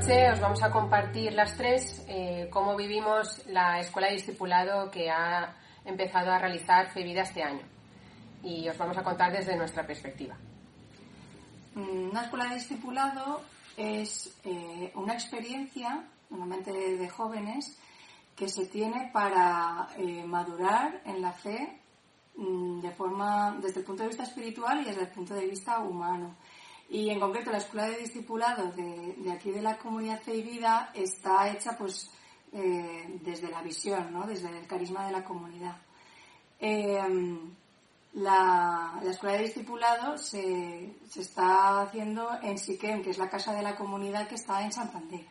noche os vamos a compartir las tres eh, cómo vivimos la escuela de discipulado que ha empezado a realizar FEVIDA este año. Y os vamos a contar desde nuestra perspectiva. Mm, Una escuela de discipulado es eh, una experiencia, normalmente de jóvenes, que se tiene para eh, madurar en la fe mm, de forma, desde el punto de vista espiritual y desde el punto de vista humano. Y en concreto la escuela de discipulado de, aquí de la comunidad Fe y Vida está hecha pues eh, desde la visión, ¿no? desde el carisma de la comunidad. La, la escuela de discipulado se, se está haciendo en Siquem, que es la casa de la comunidad que está en Santander.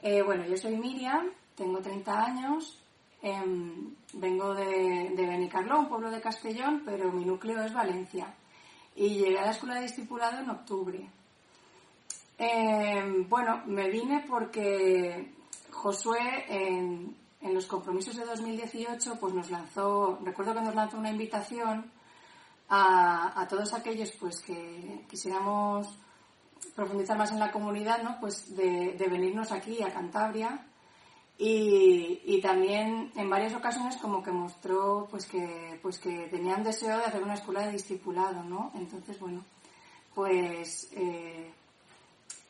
Eh, bueno, yo soy Miriam, tengo 30 años, em, vengo de, de Benicarló, un pueblo de Castellón, pero mi núcleo es Valencia. Y llegué a la escuela de discipulado en octubre. Em, bueno, me vine porque Josué en, en los compromisos de 2018 pues nos lanzó, recuerdo que nos lanzó una invitación a, a todos aquellos pues que quisiéramos profundizar más en la comunidad, ¿no? Pues de, de venirnos aquí a Cantabria y, y también en varias ocasiones como que mostró pues que pues que tenían deseo de hacer una escuela de discipulado, ¿no? Entonces bueno, pues eh,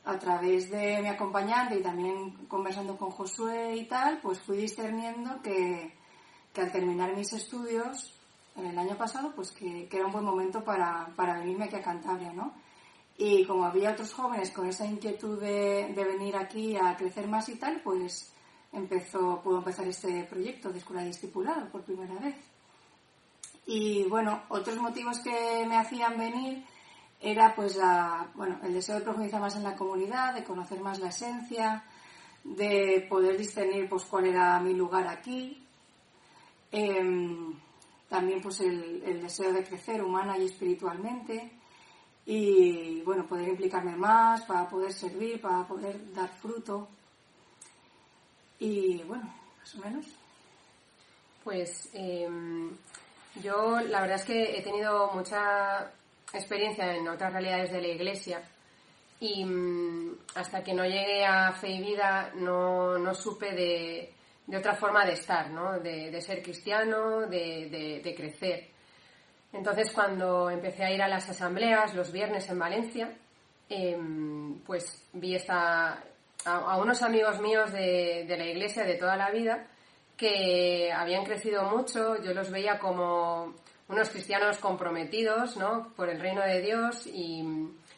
a través de mi acompañante y también conversando con Josué y tal, pues fui discerniendo que, que al terminar mis estudios el año pasado, pues que, que era un buen momento para, para, venirme aquí a Cantabria, ¿no? Y como había otros jóvenes con esa inquietud de, de, venir aquí a crecer más y tal, pues empezó, pudo empezar este proyecto de escuela discipulada por primera vez. Y bueno, otros motivos que me hacían venir era pues la, bueno, el deseo de profundizar más en la comunidad, de conocer más la esencia, de poder discernir pues cuál era mi lugar aquí. Eh, también pues el, el, deseo de crecer humana y espiritualmente y bueno, poder implicarme más para poder servir, para poder dar fruto. Y bueno, más o menos. Pues eh, yo la verdad es que he tenido mucha experiencia en otras realidades de la iglesia y mmm, hasta que no llegué a fe y vida no, no supe de, de, otra forma de estar, ¿no? de, de ser cristiano, de, de, crecer. Entonces cuando empecé a ir a las asambleas los viernes en Valencia, eh, pues vi esta, a, unos amigos míos de, de la iglesia de toda la vida que habían crecido mucho, yo los veía como unos cristianos comprometidos ¿no? por el reino de Dios y,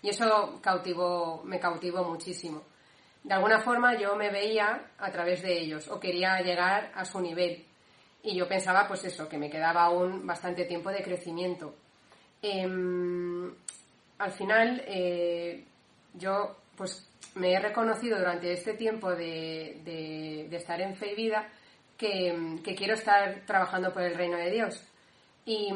y, eso cautivó, me cautivó muchísimo. De alguna forma yo me veía a través de ellos o quería llegar a su nivel y yo pensaba pues eso, que me quedaba aún bastante tiempo de crecimiento. Eh, al final eh, yo pues me he reconocido durante este tiempo de, de, estar en fe y vida que, que quiero estar trabajando por el reino de Dios. Y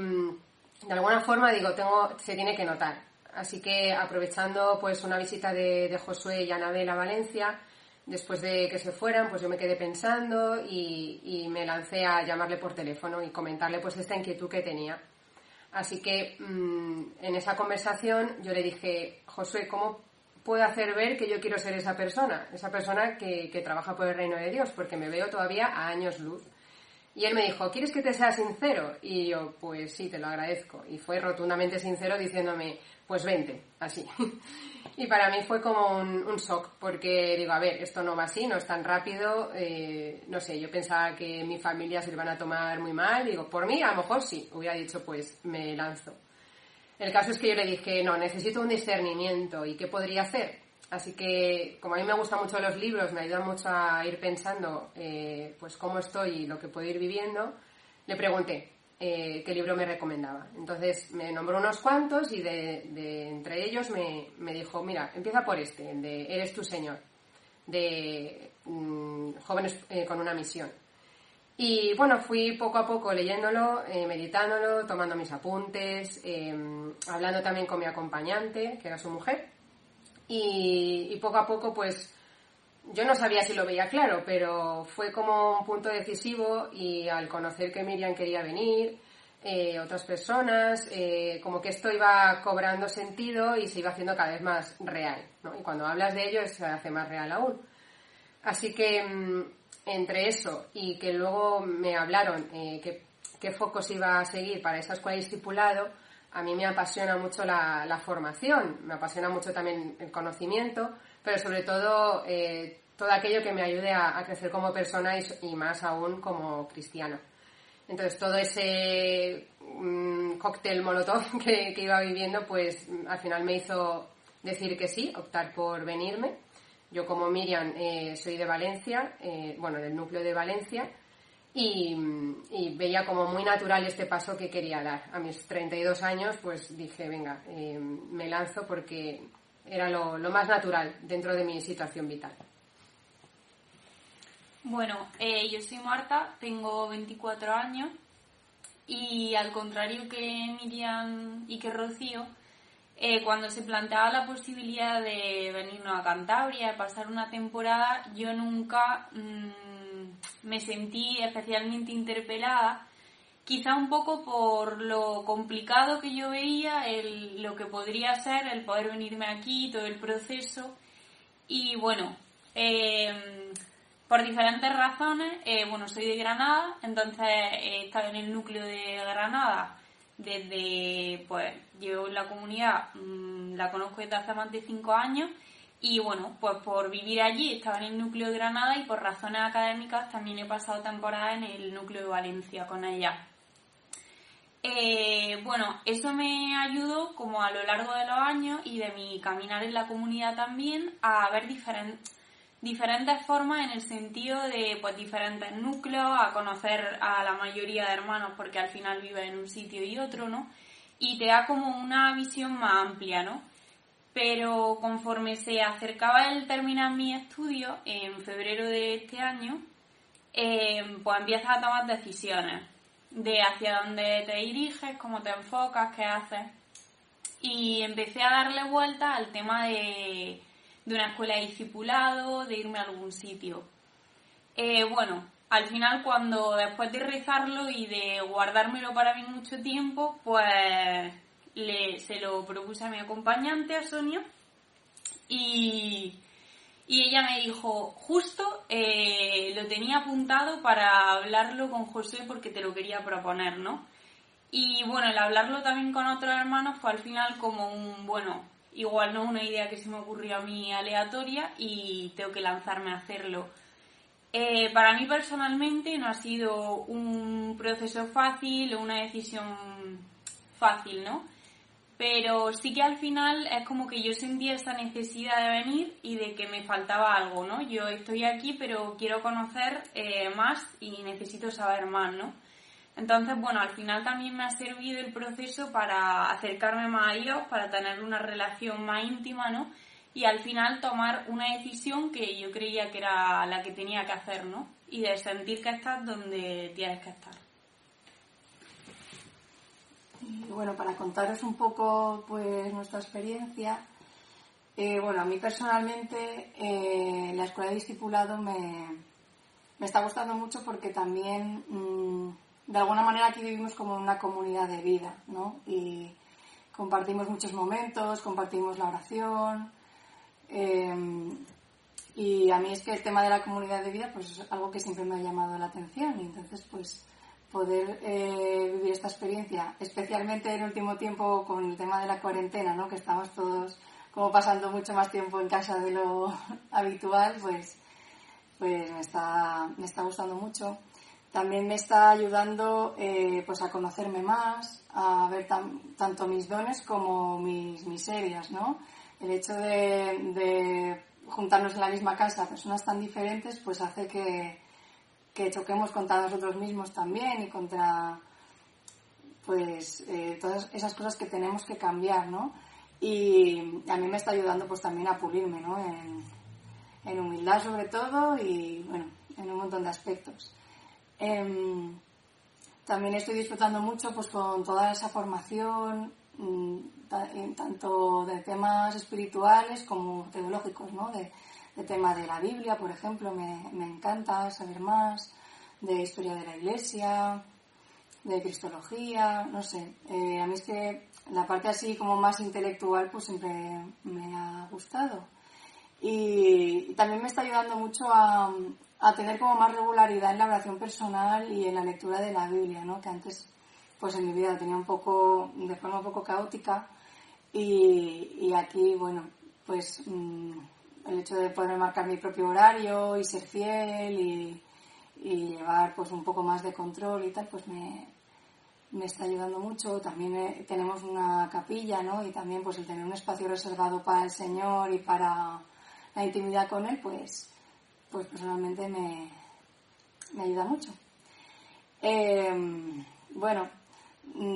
de alguna forma digo tengo se tiene que notar. Así que aprovechando pues una visita de, de Josué y Anabel a Valencia después de que se fueran pues yo me quedé pensando y, y, me lancé a llamarle por teléfono y comentarle pues esta inquietud que tenía. Así que mmm, en esa conversación yo le dije Josué cómo puedo hacer ver que yo quiero ser esa persona esa persona que, que trabaja por el reino de Dios porque me veo todavía a años luz y él me dijo, ¿quieres que te sea sincero? Y yo, pues sí, te lo agradezco. Y fue rotundamente sincero diciéndome, pues vente, así. y para mí fue como un, un, shock, porque digo, a ver, esto no va así, no es tan rápido. Eh, no sé, yo pensaba que mi familia se lo iban a tomar muy mal. Digo, por mí, a lo mejor sí. Hubiera dicho, pues me lanzo. El caso es que yo le dije, no, necesito un discernimiento. ¿Y qué podría hacer? así que, como a mí me gustan mucho los libros, me ayudan mucho a ir pensando eh, pues cómo estoy y lo que puedo ir viviendo, le pregunté eh, qué libro me recomendaba. Entonces me nombró unos cuantos y de, entre ellos me, me, dijo, mira, empieza por este, de Eres tu Señor, de mm, Jóvenes con una misión. Y bueno, fui poco a poco leyéndolo, eh, meditándolo, tomando mis apuntes, em, hablando también con mi acompañante, que era su mujer. Y, poco a poco, pues, yo no sabía si lo veía claro, pero fue como un punto decisivo y al conocer que Miriam quería venir, eh, otras personas, eh, como que esto iba cobrando sentido y se iba haciendo cada vez más real. ¿no? Y cuando hablas de ello se hace más real aún. Así que em, entre eso y que luego me hablaron eh, qué focos iba a seguir para esa escuela discipulado, a mí me apasiona mucho la, formación, me apasiona mucho también el conocimiento, pero sobre todo eh, todo aquello que me ayude a, crecer como persona y, más aún como cristiana. Entonces todo ese mm, cóctel molotov que, que, iba viviendo, pues al final me hizo decir que sí, optar por venirme yo como Miriam eh, soy de Valencia, eh, bueno, del núcleo de Valencia, y, veía como muy natural este paso que quería dar. A mis 32 años, pues dije, venga, eh, me lanzo porque era lo, más natural dentro de mi situación vital. Bueno, yo soy Marta, tengo 24 años y al contrario que Miriam y que Rocío, eh, cuando se planteaba la posibilidad de venirnos a Cantabria, de pasar una temporada, yo nunca mm, me sentí especialmente interpelada, quizá un poco por lo complicado que yo veía, lo que podría ser el poder venirme aquí, todo el proceso. Y bueno, em, por diferentes razones, eh, bueno, soy de Granada, entonces he estado en el núcleo de Granada desde, pues, yo la comunidad mm, la conozco desde hace más de cinco años y bueno, pues por vivir allí estaba en el núcleo de Granada y por razones académicas también he pasado temporada en el núcleo de Valencia con ella. Eh, bueno, eso me ayudó como a lo largo de los años y de mi caminar en la comunidad también a ver diferentes diferentes formas en el sentido de pues diferentes núcleos, a conocer a la mayoría de hermanos porque al final vive en un sitio y otro, ¿no? Y te da como una visión más amplia, ¿no? Pero conforme se acercaba el terminar mi estudio, en febrero de este año, eh, pues empiezas a tomar decisiones de hacia dónde te diriges, cómo te enfocas, qué haces. Y empecé a darle vuelta al tema de de una escuela de discipulado, de irme a algún sitio. Eh, bueno, al final cuando después de rezarlo y de guardármelo para mí mucho tiempo, pues le, se lo propuse a mi acompañante, a Sonia, y, y ella me dijo, justo eh, lo tenía apuntado para hablarlo con José porque te lo quería proponer, ¿no? Y bueno, el hablarlo también con otros hermanos fue al final como un, bueno, igual no una idea que se me ocurrió a mí aleatoria y tengo que lanzarme a hacerlo. Eh, para mí personalmente no ha sido un proceso fácil o una decisión fácil, ¿no? Pero sí que al final es como que yo sentía esa necesidad de venir y de que me faltaba algo, ¿no? Yo estoy aquí pero quiero conocer eh, más y necesito saber más, ¿no? Entonces, bueno, al final también me ha servido el proceso para acercarme más a Dios, para tener una relación más íntima, ¿no? Y al final tomar una decisión que yo creía que era la que tenía que hacer, ¿no? Y de sentir que estás donde tienes que estar. Y bueno, para contaros un poco pues nuestra experiencia, eh, bueno, a mí personalmente eh, la escuela de discipulado me, me, está gustando mucho porque también mm, de alguna manera aquí vivimos como una comunidad de vida, ¿no? Y compartimos muchos momentos, compartimos la oración. Em, y a mí es que el tema de la comunidad de vida pues es algo que siempre me ha llamado la atención y entonces pues poder eh, vivir esta experiencia, especialmente en el último tiempo con el tema de la cuarentena, ¿no? que estamos todos como pasando mucho más tiempo en casa de lo habitual, pues, pues me, está, me está gustando mucho. También me está ayudando eh, pues a conocerme más, a ver tanto mis dones como mis miserias, ¿no? el hecho de, juntarnos en la misma casa, personas tan diferentes, pues hace que, que choquemos contra nosotros mismos también y contra pues eh, todas esas cosas que tenemos que cambiar, ¿no? Y a mí me está ayudando pues también a pulirme, ¿no? En, en humildad sobre todo y bueno, en un montón de aspectos. Em, también estoy disfrutando mucho pues con toda esa formación, mm, tanto de temas espirituales como teológicos, ¿no? De, tema de la Biblia, por ejemplo, me, me encanta saber más, de historia de la Iglesia, de cristología, no sé. Eh, a mí es que la parte así como más intelectual pues siempre me ha gustado. Y, también me está ayudando mucho a, a, tener como más regularidad en la oración personal y en la lectura de la Biblia, ¿no? Que antes pues en mi vida tenía un poco, de forma un poco caótica y, y aquí, bueno, pues mm, el hecho de poder marcar mi propio horario y ser fiel y, y llevar pues un poco más de control y tal, pues me, me está ayudando mucho. También eh, tenemos una capilla, ¿no? Y también pues el tener un espacio reservado para el Señor y para la intimidad con Él, pues, pues personalmente me, me ayuda mucho. Em, bueno,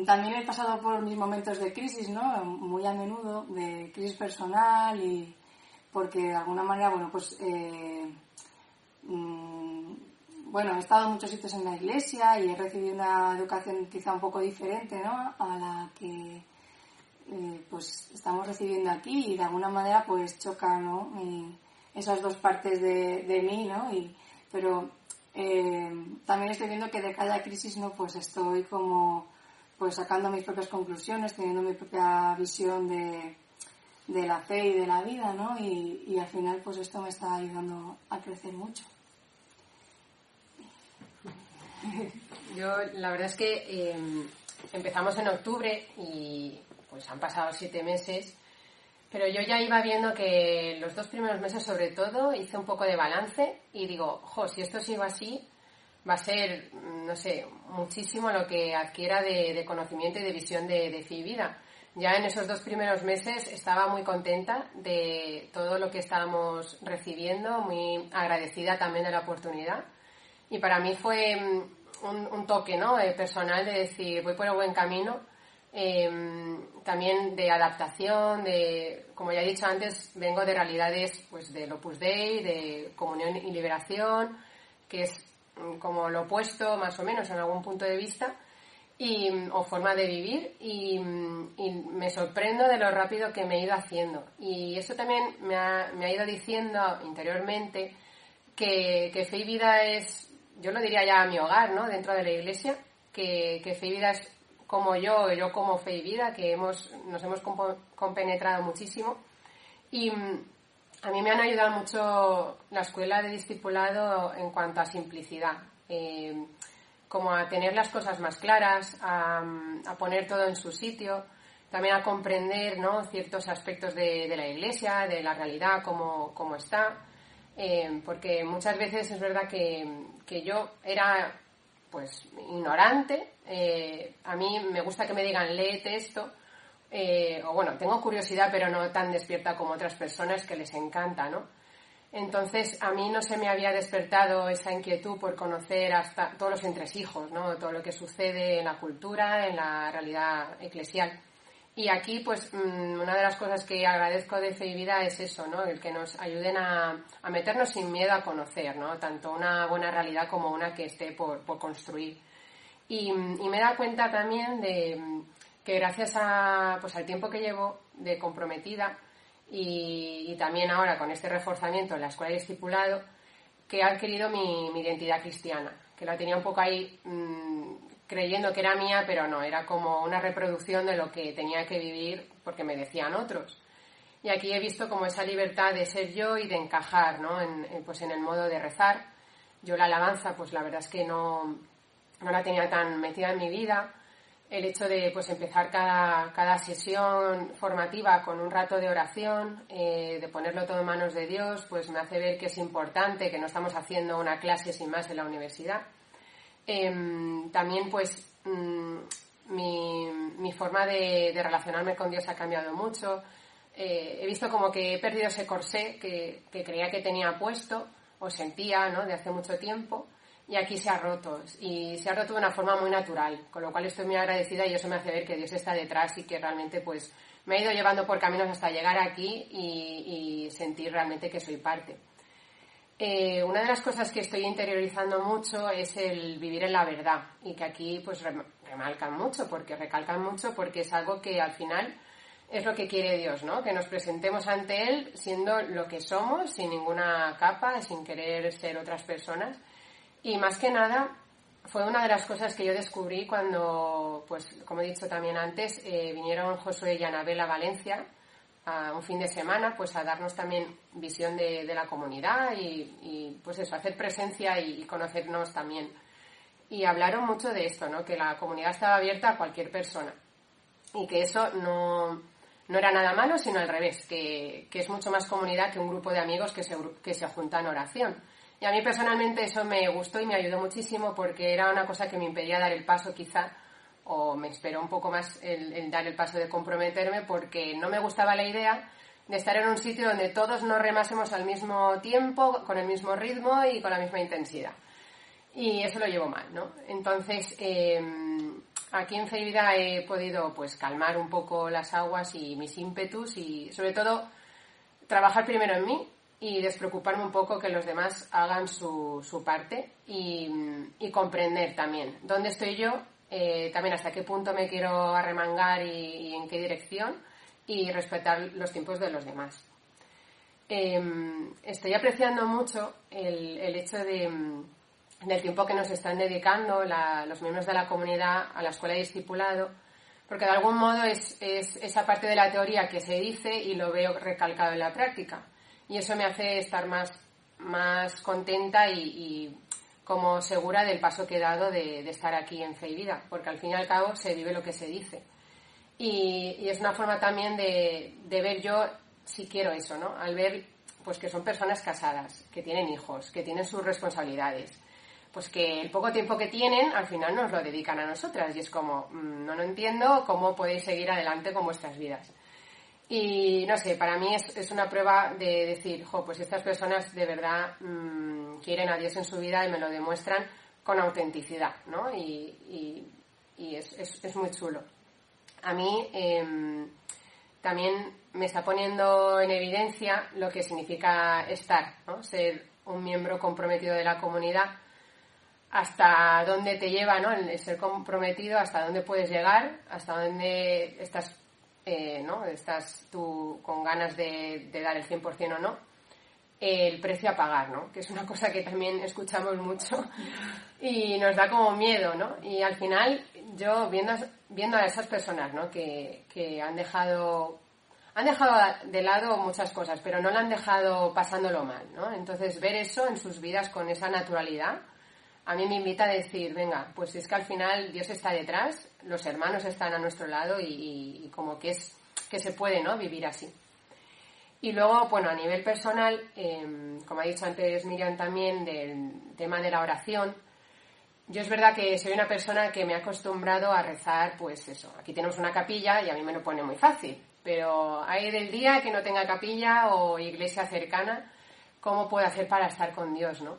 también he pasado por mis momentos de crisis, ¿no? Muy a menudo, de crisis personal y porque de alguna manera, bueno, pues eh, mm, bueno, he estado en muchos sitios en la iglesia y he recibido una educación quizá un poco diferente, ¿no? A la que eh, pues estamos recibiendo aquí y de alguna manera pues choca, ¿no? Esas dos partes de, mí, ¿no? Y, pero eh, también estoy viendo que de cada crisis, ¿no? Pues estoy como pues sacando mis propias conclusiones, teniendo mi propia visión de, de la fe y de la vida, ¿no? Y, y al final pues esto me está ayudando a crecer mucho. Yo, la verdad es que em, empezamos en octubre y pues han pasado siete meses, pero yo ya iba viendo que los dos primeros meses, sobre todo, hice un poco de balance y digo, jo, si esto sigue así, va a ser, no sé, muchísimo lo que adquiera de, conocimiento y de visión de, de vida. Ya en esos dos primeros meses estaba muy contenta de todo lo que estábamos recibiendo, muy agradecida también de la oportunidad. Y para mí fue mm, un, toque ¿no? Eh, personal de decir, voy por el buen camino. Em, también de adaptación, de, como ya he dicho antes, vengo de realidades pues del Opus Dei, de comunión y liberación, que es mm, como lo opuesto más o menos en algún punto de vista, y, o forma de vivir, y, me sorprendo de lo rápido que me he ido haciendo. Y eso también me ha, me ha ido diciendo interiormente que, que fe y vida es yo lo diría ya a mi hogar, ¿no? Dentro de la iglesia, que, Fe y Vida es como yo, yo como Fe y Vida, que hemos, nos hemos compenetrado muchísimo. Y mm, a mí me han ayudado mucho la escuela de discipulado en cuanto a simplicidad, eh, como a tener las cosas más claras, mm, a, poner todo en su sitio, también a comprender ¿no? ciertos aspectos de, de la iglesia, de la realidad, como, como está. Eh, porque muchas veces es verdad que, que yo era pues ignorante, eh, a mí me gusta que me digan léete esto, eh, o bueno, tengo curiosidad pero no tan despierta como otras personas que les encanta, ¿no? Entonces a mí no se me había despertado esa inquietud por conocer hasta todos los entresijos, ¿no? Todo lo que sucede en la cultura, en la realidad eclesial. Y aquí, pues, mm, una de las cosas que agradezco de Fe y Vida es eso, ¿no? El que nos ayuden a, meternos sin miedo a conocer, ¿no? Tanto una buena realidad como una que esté por, construir. Y, me he dado cuenta también de que gracias a, pues, al tiempo que llevo de comprometida y, también ahora con este reforzamiento en la escuela de discipulado, que he adquirido mi, identidad cristiana, que la tenía un poco ahí mm, creyendo que era mía, pero no, era como una reproducción de lo que tenía que vivir porque me decían otros. Y aquí he visto como esa libertad de ser yo y de encajar, ¿no? En, pues en el modo de rezar. Yo la alabanza, pues la verdad es que no, no la tenía tan metida en mi vida. El hecho de pues empezar cada, cada sesión formativa con un rato de oración, eh, de ponerlo todo en manos de Dios, pues me hace ver que es importante, que no estamos haciendo una clase sin más en la universidad Em, también pues mm, mi, forma de, relacionarme con Dios ha cambiado mucho. eh, he visto como que he perdido ese corsé que, creía que tenía puesto o sentía ¿no? de hace mucho tiempo y aquí se ha roto y se ha roto de una forma muy natural, con lo cual estoy muy agradecida y eso me hace ver que Dios está detrás y que realmente pues me ha ido llevando por caminos hasta llegar aquí y, sentir realmente que soy parte. Eh, una de las cosas que estoy interiorizando mucho es el vivir en la verdad y que aquí pues remarcan mucho porque recalcan mucho porque es algo que al final es lo que quiere Dios, ¿no? Que nos presentemos ante Él siendo lo que somos, sin ninguna capa, sin querer ser otras personas. Y más que nada, fue una de las cosas que yo descubrí cuando, pues, como he dicho también antes, eh, vinieron Josué y Anabel a Valencia a un fin de semana, pues a darnos también visión de, la comunidad y, pues eso, hacer presencia y, conocernos también. Y hablaron mucho de esto, ¿no? Que la comunidad estaba abierta a cualquier persona y que eso no, no era nada malo, sino al revés, que, es mucho más comunidad que un grupo de amigos que se, que se juntan en oración. Y a mí personalmente eso me gustó y me ayudó muchísimo porque era una cosa que me impedía dar el paso quizá, o me esperó un poco más el, dar el paso de comprometerme porque no me gustaba la idea de estar en un sitio donde todos nos remásemos al mismo tiempo, con el mismo ritmo y con la misma intensidad. Y eso lo llevo mal, ¿no? Entonces, em, Aquí en Feivida he podido pues calmar un poco las aguas y mis ímpetus y sobre todo trabajar primero en mí y despreocuparme un poco que los demás hagan su, su parte y, comprender también dónde estoy yo, eh, también hasta qué punto me quiero arremangar y, en qué dirección y respetar los tiempos de los demás. Em, estoy apreciando mucho el, el hecho de del tiempo que nos están dedicando los miembros de la comunidad a la escuela de discipulado, porque de algún modo es, esa parte de la teoría que se dice y lo veo recalcado en la práctica. Y eso me hace estar más, más contenta y, como segura del paso que he dado de, estar aquí en Fe y Vida, porque al fin y al cabo se vive lo que se dice. Y, es una forma también de, de, ver yo si quiero eso, ¿no? Al ver pues que son personas casadas, que tienen hijos, que tienen sus responsabilidades, pues que el poco tiempo que tienen al final nos lo dedican a nosotras y es como, mm, no lo entiendo cómo podéis seguir adelante con vuestras vidas. Y no sé, para mí es, una prueba de decir, pues estas personas de verdad mm, quieren a Dios en su vida y me lo demuestran con autenticidad, ¿no? Y, es, muy chulo. A mí em, también me está poniendo en evidencia lo que significa estar, ¿no? Ser un miembro comprometido de la comunidad hasta dónde te lleva ¿no? el ser comprometido, hasta dónde puedes llegar, hasta dónde estás, eh, ¿no? estás tú con ganas de, dar el 100% o no, el precio a pagar, ¿no? que es una cosa que también escuchamos mucho y nos da como miedo. ¿no? Y al final, yo viendo, viendo a esas personas ¿no? que, que han dejado han dejado de lado muchas cosas, pero no la han dejado pasándolo mal, ¿no? Entonces, ver eso en sus vidas con esa naturalidad, a mí me invita a decir, venga, pues es que al final Dios está detrás, los hermanos están a nuestro lado y, como que es que se puede, ¿no? Vivir así. Y luego, bueno, a nivel personal, em, como ha dicho antes Miriam también, del tema de la oración, yo es verdad que soy una persona que me ha acostumbrado a rezar, pues eso, aquí tenemos una capilla y a mí me lo pone muy fácil, pero hay del día que no tenga capilla o iglesia cercana, ¿cómo puedo hacer para estar con Dios, no?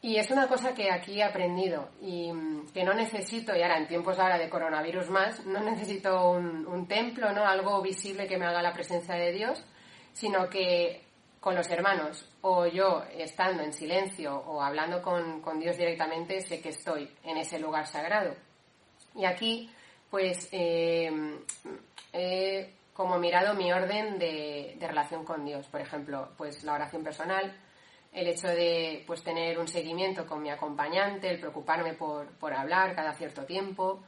Y es una cosa que aquí he aprendido y mm, que no necesito, y ahora en tiempos ahora de coronavirus más, no necesito un, templo, ¿no? Algo visible que me haga la presencia de Dios, sino que con los hermanos o yo estando en silencio o hablando con, Dios directamente, sé que estoy en ese lugar sagrado. Y aquí, pues, eh, he como mirado mi orden de, de relación con Dios. Por ejemplo, pues la oración personal, el hecho de pues tener un seguimiento con mi acompañante, el preocuparme por, por hablar cada cierto tiempo,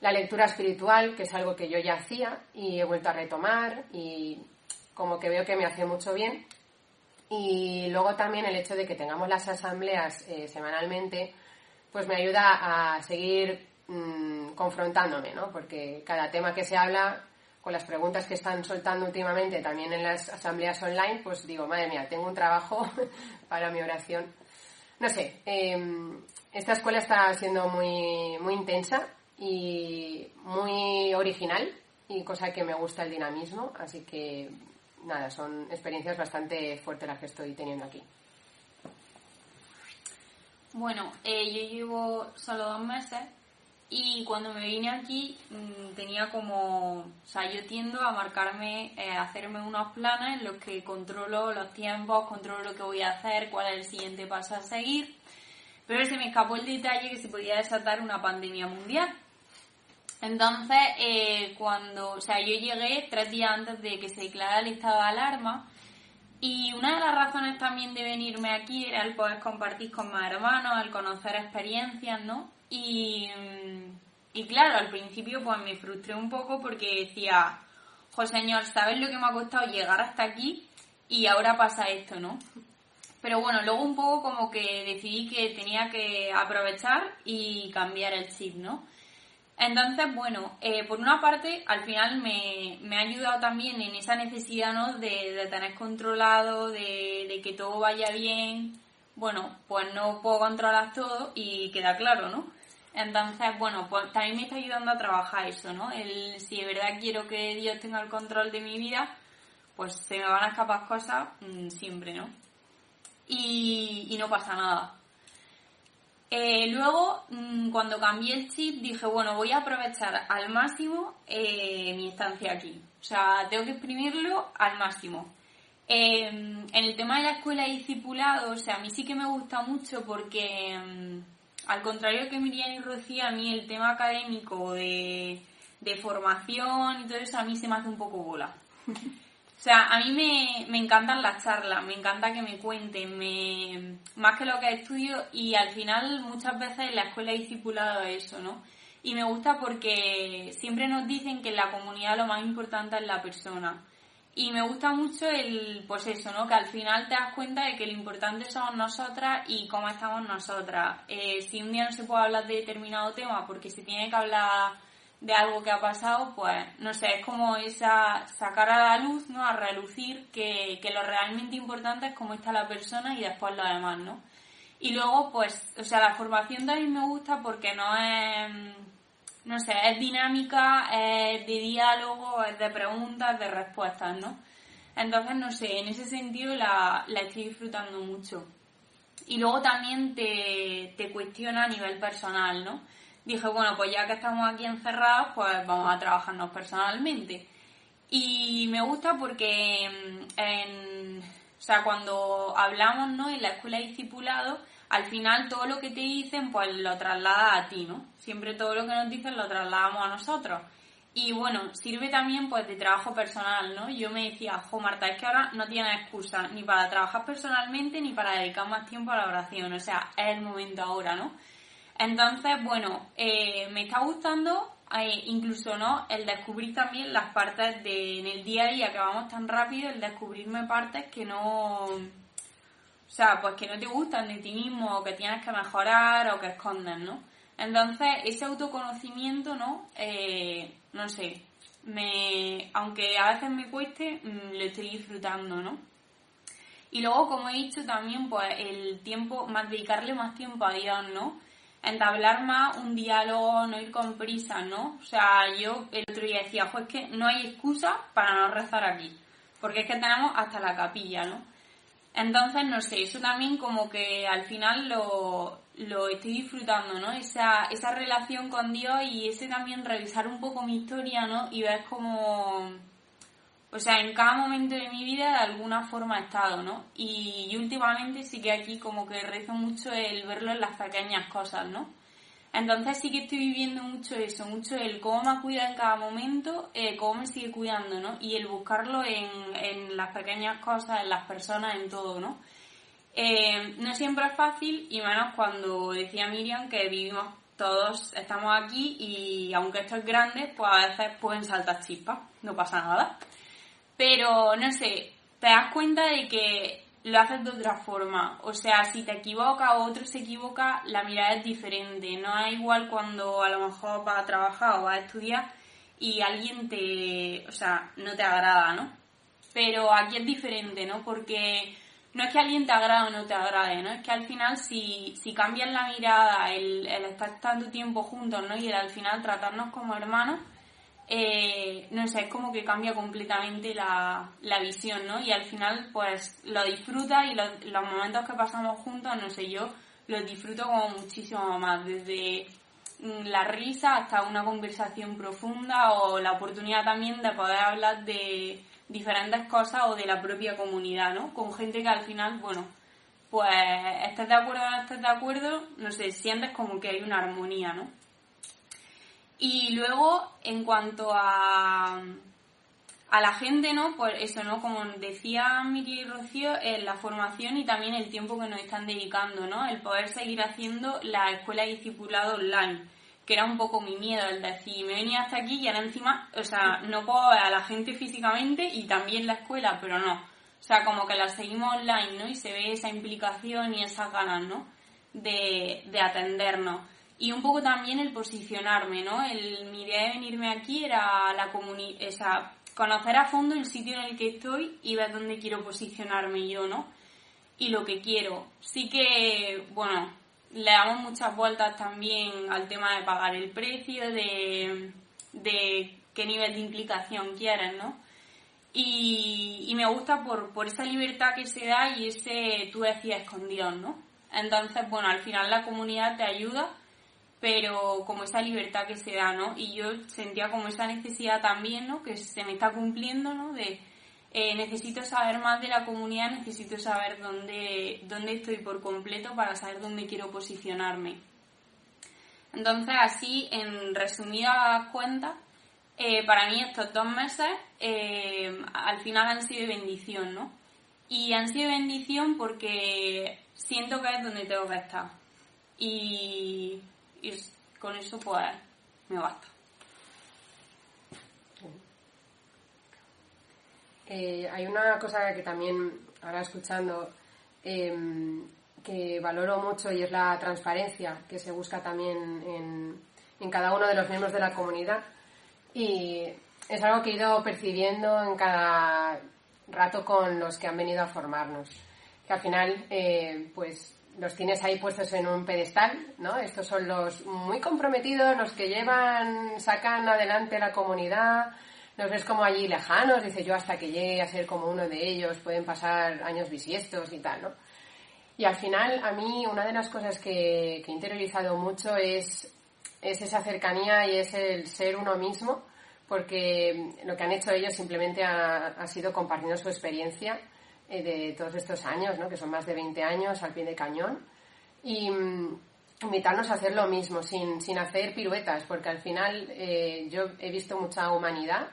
la lectura espiritual, que es algo que yo ya hacía y he vuelto a retomar y como que veo que me hace mucho bien. Y luego también el hecho de que tengamos las asambleas eh, semanalmente, pues me ayuda a seguir mm, confrontándome, ¿no? Porque cada tema que se habla con las preguntas que están soltando últimamente también en las asambleas online, pues digo, madre mía, tengo un trabajo para mi oración. No sé, em, esta escuela está siendo muy, muy intensa y muy original y cosa que me gusta el dinamismo, así que nada, son experiencias bastante fuertes las que estoy teniendo aquí. Bueno, eh, yo llevo solo dos meses y cuando me vine aquí mm, tenía como, o sea, yo tiendo a marcarme, eh, a hacerme unos planes en los que controlo los tiempos, controlo lo que voy a hacer, cuál es el siguiente paso a seguir. Pero se me escapó el detalle que se podía desatar una pandemia mundial. Entonces, eh, cuando, o sea, yo llegué tres días antes de que se declarara el estado de alarma y una de las razones también de venirme aquí era el poder compartir con más hermanos, el conocer experiencias, ¿no? Y, y claro, al principio pues me frustré un poco porque decía, José Señor, ¿sabes lo que me ha costado llegar hasta aquí? Y ahora pasa esto, ¿no? Pero bueno, luego un poco como que decidí que tenía que aprovechar y cambiar el chip, ¿no? Entonces, bueno, eh, por una parte, al final me, me, ha ayudado también en esa necesidad, ¿no? De, tener controlado, de, que todo vaya bien. Bueno, pues no puedo controlar todo y queda claro, ¿no? Entonces, bueno, pues también me está ayudando a trabajar eso, ¿no? El, si de verdad quiero que Dios tenga el control de mi vida, pues se me van a escapar cosas mmm, siempre, ¿no? Y, y no pasa nada. Eh, luego, mmm, cuando cambié el chip, dije, bueno, voy a aprovechar al máximo eh, mi estancia aquí. O sea, tengo que exprimirlo al máximo. Eh, en el tema de la escuela de discipulado, o sea, a mí sí que me gusta mucho porque, al contrario que Miriam y Rocío, a mí el tema académico de, de formación y todo eso, a mí se me hace un poco bola. O sea, a mí me, me encantan las charlas, me encanta que me cuenten, me, más que lo que estudio y al final muchas veces en la escuela he discipulado eso, ¿no? Y me gusta porque siempre nos dicen que en la comunidad lo más importante es la persona. Y me gusta mucho el, pues eso, ¿no? Que al final te das cuenta de que lo importante somos nosotras y cómo estamos nosotras. Eh, si un día no se puede hablar de determinado tema porque se tiene que hablar de algo que ha pasado, pues no sé, es como esa sacar a la luz, ¿no? A relucir que, que lo realmente importante es cómo está la persona y después lo demás, ¿no? Y luego, pues, o sea, la formación también me gusta porque no es, no sé, es dinámica, es de diálogo, es de preguntas, de respuestas, ¿no? Entonces, no sé, en ese sentido la, la estoy disfrutando mucho. Y luego también te, te cuestiona a nivel personal, ¿no? dije, bueno, pues ya que estamos aquí encerrados, pues vamos a trabajarnos personalmente. Y me gusta porque, mm, en, o sea, cuando hablamos, ¿no? En la escuela de discipulado, al final todo lo que te dicen, pues lo traslada a ti, ¿no? Siempre todo lo que nos dicen lo trasladamos a nosotros. Y bueno, sirve también pues de trabajo personal, ¿no? Yo me decía, jo Marta, es que ahora no tienes excusa ni para trabajar personalmente ni para dedicar más tiempo a la oración, o sea, es el momento ahora, ¿no? Entonces, bueno, eh, me está gustando eh, incluso no el descubrir también las partes de en el día a día que vamos tan rápido, el descubrirme partes que no, o sea, pues que no te gustan de ti mismo o que tienes que mejorar o que escondes, ¿no? Entonces, ese autoconocimiento, ¿no? Eh, no sé, me, aunque a veces me cueste, mmm, lo estoy disfrutando, ¿no? Y luego, como he dicho también, pues el tiempo, más dedicarle más tiempo a Dios, ¿no? entablar más un diálogo, no ir con prisa, ¿no? O sea, yo el otro día decía, pues que no hay excusa para no rezar aquí, porque es que tenemos hasta la capilla, ¿no? Entonces, no sé, eso también como que al final lo, lo estoy disfrutando, ¿no? Esa, esa relación con Dios y ese también revisar un poco mi historia, ¿no? Y ver cómo o sea, en cada momento de mi vida de alguna forma he estado, ¿no? Y, últimamente sí que aquí como que rezo mucho el verlo en las pequeñas cosas, ¿no? Entonces sí que estoy viviendo mucho eso, mucho el cómo me cuida en cada momento, eh, cómo me sigue cuidando, ¿no? Y el buscarlo en, en las pequeñas cosas, en las personas, en todo, ¿no? Eh, no siempre es fácil y menos cuando decía Miriam que vivimos todos, estamos aquí y aunque esto es grande, pues a veces pueden saltar chispas, no pasa nada. Pero, no sé, te das cuenta de que lo haces de otra forma. O sea, si te equivocas o otro se equivoca, la mirada es diferente. No es igual cuando a lo mejor vas a trabajar o vas a estudiar y alguien te, o sea, no te agrada, ¿no? Pero aquí es diferente, ¿no? Porque no es que alguien te agrade o no te agrade, ¿no? Es que al final si, si cambias la mirada, el, el estar tanto tiempo juntos, ¿no? Y el al final tratarnos como hermanos, eh, no sé, es como que cambia completamente la, la visión, ¿no? Y al final, pues lo disfrutas y los, los momentos que pasamos juntos, no sé, yo los disfruto como muchísimo más, desde mm, la risa hasta una conversación profunda o la oportunidad también de poder hablar de diferentes cosas o de la propia comunidad, ¿no? Con gente que al final, bueno, pues estés de acuerdo o no estés de acuerdo, no sé, sientes como que hay una armonía, ¿no? Y luego, en cuanto a, a la gente, ¿no? Pues eso, ¿no? Como decía Miri y Rocío, es la formación y también el tiempo que nos están dedicando, ¿no? El poder seguir haciendo la escuela de discipulado online, que era un poco mi miedo, el decir, me venía hasta aquí y ahora encima, o sea, no puedo ver a la gente físicamente y también la escuela, pero no. O sea, como que la seguimos online, ¿no? Y se ve esa implicación y esas ganas, ¿no? De, de atendernos. Y un poco también el posicionarme, ¿no? El, mi idea de venirme aquí era la esa, conocer a fondo el sitio en el que estoy y ver dónde quiero posicionarme yo, ¿no? Y lo que quiero. Sí que, bueno, le damos muchas vueltas también al tema de pagar el precio, de, de qué nivel de implicación quieres, ¿no? Y, y, me gusta por, por esa libertad que se da y ese tú decías con Dios, ¿no? Entonces, bueno, al final la comunidad te ayuda pero como esa libertad que se da, ¿no? Y yo sentía como esa necesidad también, ¿no? Que se me está cumpliendo, ¿no? De eh, necesito saber más de la comunidad, necesito saber dónde, dónde estoy por completo para saber dónde quiero posicionarme. Entonces, así, en resumidas cuentas, eh, para mí estos dos meses eh, al final han sido bendición, ¿no? Y han sido bendición porque siento que es donde tengo que estar. Y y con eso pues me basta. Eh, hay una cosa que también, ahora escuchando, em, que valoro mucho y es la transparencia que se busca también en, en cada uno de los miembros de la comunidad. Y es algo que he ido percibiendo en cada rato con los que han venido a formarnos. Que al final, eh, pues los tienes ahí puestos en un pedestal, ¿no? Estos son los muy comprometidos, los que llevan, sacan adelante la comunidad, los ves como allí lejanos, dice yo hasta que llegue a ser como uno de ellos, pueden pasar años bisiestos y tal, ¿no? Y al final, a mí, una de las cosas que, he interiorizado mucho es, es esa cercanía y es el ser uno mismo, porque lo que han hecho ellos simplemente ha, ha sido compartiendo su experiencia eh, de todos estos años, ¿no? que son más de 20 años al pie de cañón, y mm, invitarnos a hacer lo mismo, sin, sin hacer piruetas, porque al final eh, yo he visto mucha humanidad,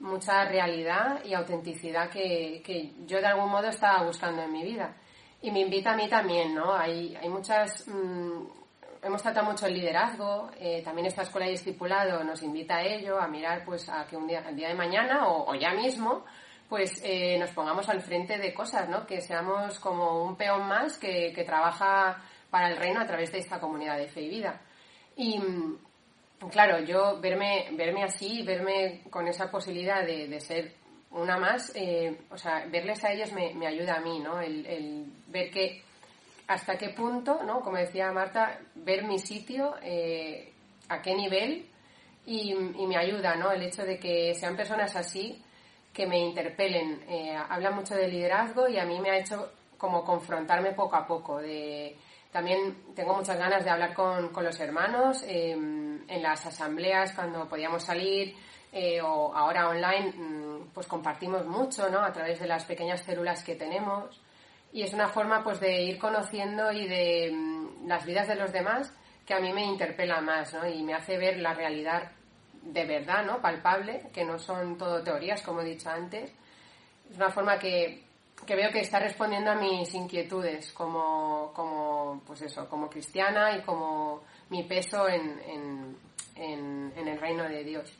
mucha realidad y autenticidad que, que, yo de algún modo estaba buscando en mi vida. Y me invita a mí también, ¿no? Hay, hay muchas... Mm, hemos tratado mucho el liderazgo, eh, también esta escuela de estipulado nos invita a ello, a mirar pues a que un día, el día de mañana o ya mismo pues eh, nos pongamos al frente de cosas, ¿no? Que seamos como un peón más que, trabaja para el reino a través de esta comunidad de fe y vida. Y claro, yo verme, verme así, verme con esa posibilidad de, ser una más, eh, o sea, verles a ellos me, ayuda a mí, ¿no? El, ver que hasta qué punto, ¿no? Como decía Marta, ver mi sitio, eh, a qué nivel y, y, me ayuda, ¿no? El hecho de que sean personas así que me interpelen. Eh, habla mucho de liderazgo y a mí me ha hecho como confrontarme poco a poco. De, también tengo muchas ganas de hablar con, con los hermanos em, en las asambleas cuando podíamos salir eh, o ahora online, mm, pues compartimos mucho ¿no? a través de las pequeñas células que tenemos. Y es una forma pues de ir conociendo y de mm, las vidas de los demás que a mí me interpela más ¿no? y me hace ver la realidad de verdad, ¿no? Palpable, que no son todo teorías, como he dicho antes. Es una forma que, que veo que está respondiendo a mis inquietudes como, como, pues eso, como cristiana y como mi peso en, en, en, en el reino de Dios.